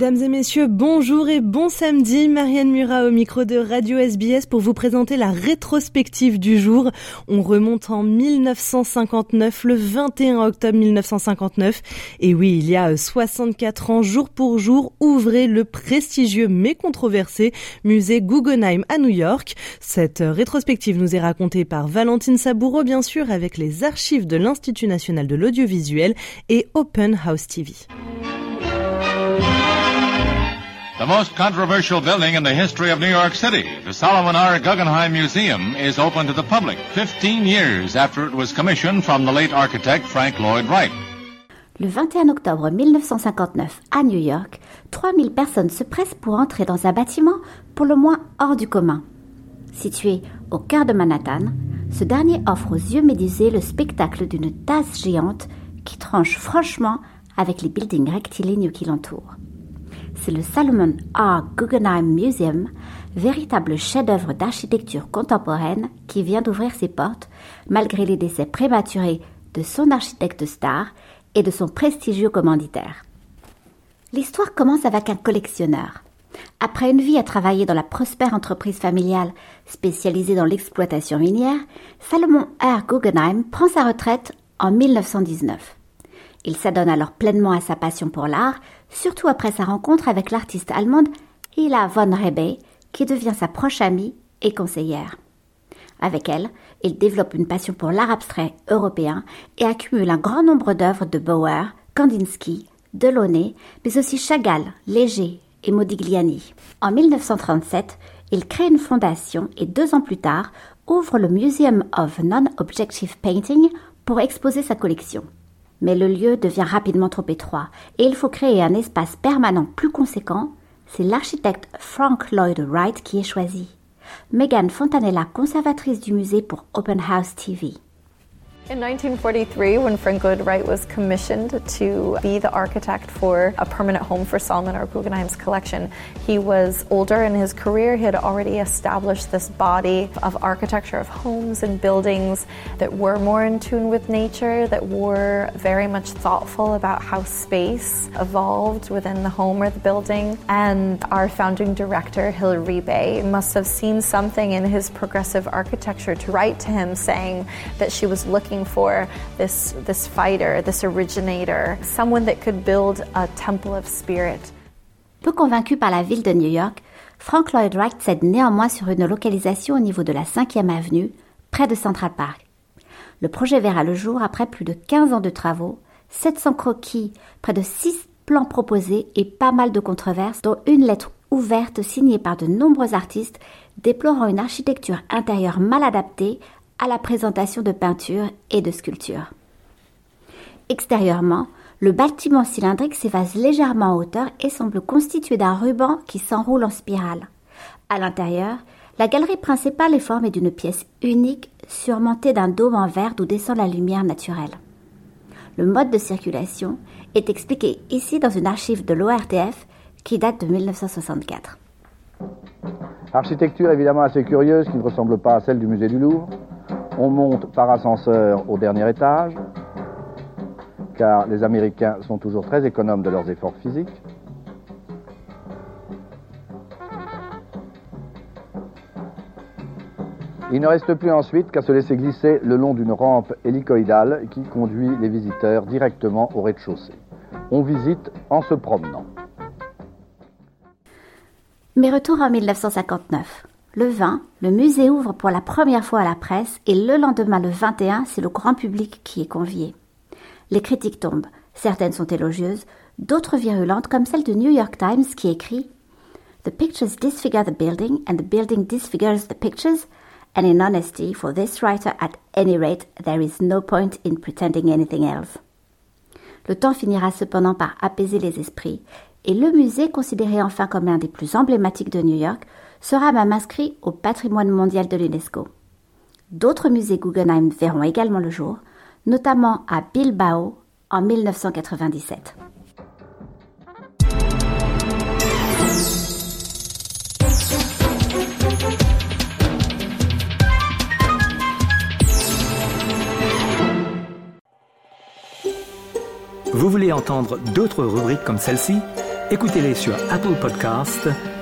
Mesdames et messieurs, bonjour et bon samedi. Marianne Murat au micro de Radio SBS pour vous présenter la rétrospective du jour. On remonte en 1959, le 21 octobre 1959. Et oui, il y a 64 ans, jour pour jour, ouvrez le prestigieux mais controversé musée Guggenheim à New York. Cette rétrospective nous est racontée par Valentine Saboureau, bien sûr, avec les archives de l'Institut national de l'audiovisuel et Open House TV. The most controversial building in the history of New York City, the Solomon R. Guggenheim Museum, is open to the public 15 years after it was commissioned from the late architect Frank Lloyd Wright. Le 21 octobre 1959, à New York, 3000 personnes se pressent pour entrer dans un bâtiment pour le moins hors du commun. Situé au cœur de Manhattan, ce dernier offre aux yeux médusés le spectacle d'une tasse géante qui tranche franchement avec les buildings rectilignes qui l'entourent c'est le Salomon R. Guggenheim Museum, véritable chef-d'œuvre d'architecture contemporaine qui vient d'ouvrir ses portes malgré les décès prématurés de son architecte star et de son prestigieux commanditaire. L'histoire commence avec un collectionneur. Après une vie à travailler dans la prospère entreprise familiale spécialisée dans l'exploitation minière, Salomon R. Guggenheim prend sa retraite en 1919. Il s'adonne alors pleinement à sa passion pour l'art, surtout après sa rencontre avec l'artiste allemande Hila von Rebe, qui devient sa proche amie et conseillère. Avec elle, il développe une passion pour l'art abstrait européen et accumule un grand nombre d'œuvres de Bauer, Kandinsky, Delaunay, mais aussi Chagall, Léger et Modigliani. En 1937, il crée une fondation et deux ans plus tard ouvre le Museum of Non-Objective Painting pour exposer sa collection. Mais le lieu devient rapidement trop étroit et il faut créer un espace permanent plus conséquent. C'est l'architecte Frank Lloyd Wright qui est choisi. Megan Fontanella, conservatrice du musée pour Open House TV. In 1943, when Frank Lloyd Wright was commissioned to be the architect for a permanent home for Solomon R. Guggenheim's collection, he was older in his career. He had already established this body of architecture of homes and buildings that were more in tune with nature, that were very much thoughtful about how space evolved within the home or the building. And our founding director, Hilary Bay, must have seen something in his progressive architecture to write to him saying that she was looking for this, this fighter, this originator, someone that could build a temple of spirit. Peu convaincu par la ville de New York, Frank Lloyd Wright cède néanmoins sur une localisation au niveau de la 5e avenue, près de Central Park. Le projet verra le jour après plus de 15 ans de travaux, 700 croquis, près de 6 plans proposés et pas mal de controverses, dont une lettre ouverte signée par de nombreux artistes déplorant une architecture intérieure mal adaptée à la présentation de peintures et de sculptures. Extérieurement, le bâtiment cylindrique s'évase légèrement en hauteur et semble constitué d'un ruban qui s'enroule en spirale. À l'intérieur, la galerie principale est formée d'une pièce unique surmontée d'un dôme en verre d'où descend la lumière naturelle. Le mode de circulation est expliqué ici dans une archive de l'ORTF qui date de 1964. Architecture évidemment assez curieuse qui ne ressemble pas à celle du musée du Louvre. On monte par ascenseur au dernier étage, car les Américains sont toujours très économes de leurs efforts physiques. Il ne reste plus ensuite qu'à se laisser glisser le long d'une rampe hélicoïdale qui conduit les visiteurs directement au rez-de-chaussée. On visite en se promenant. Mais retour en 1959. Le 20, le musée ouvre pour la première fois à la presse et le lendemain, le 21, c'est le grand public qui est convié. Les critiques tombent. Certaines sont élogieuses, d'autres virulentes, comme celle du New York Times qui écrit The pictures disfigure the building and the building disfigures the pictures. And in honesty, for this writer, at any rate, there is no point in pretending anything else. Le temps finira cependant par apaiser les esprits, et le musée, considéré enfin comme l'un des plus emblématiques de New York, sera même inscrit au patrimoine mondial de l'UNESCO. D'autres musées Guggenheim verront également le jour, notamment à Bilbao en 1997. Vous voulez entendre d'autres rubriques comme celle-ci? Écoutez-les sur Apple Podcasts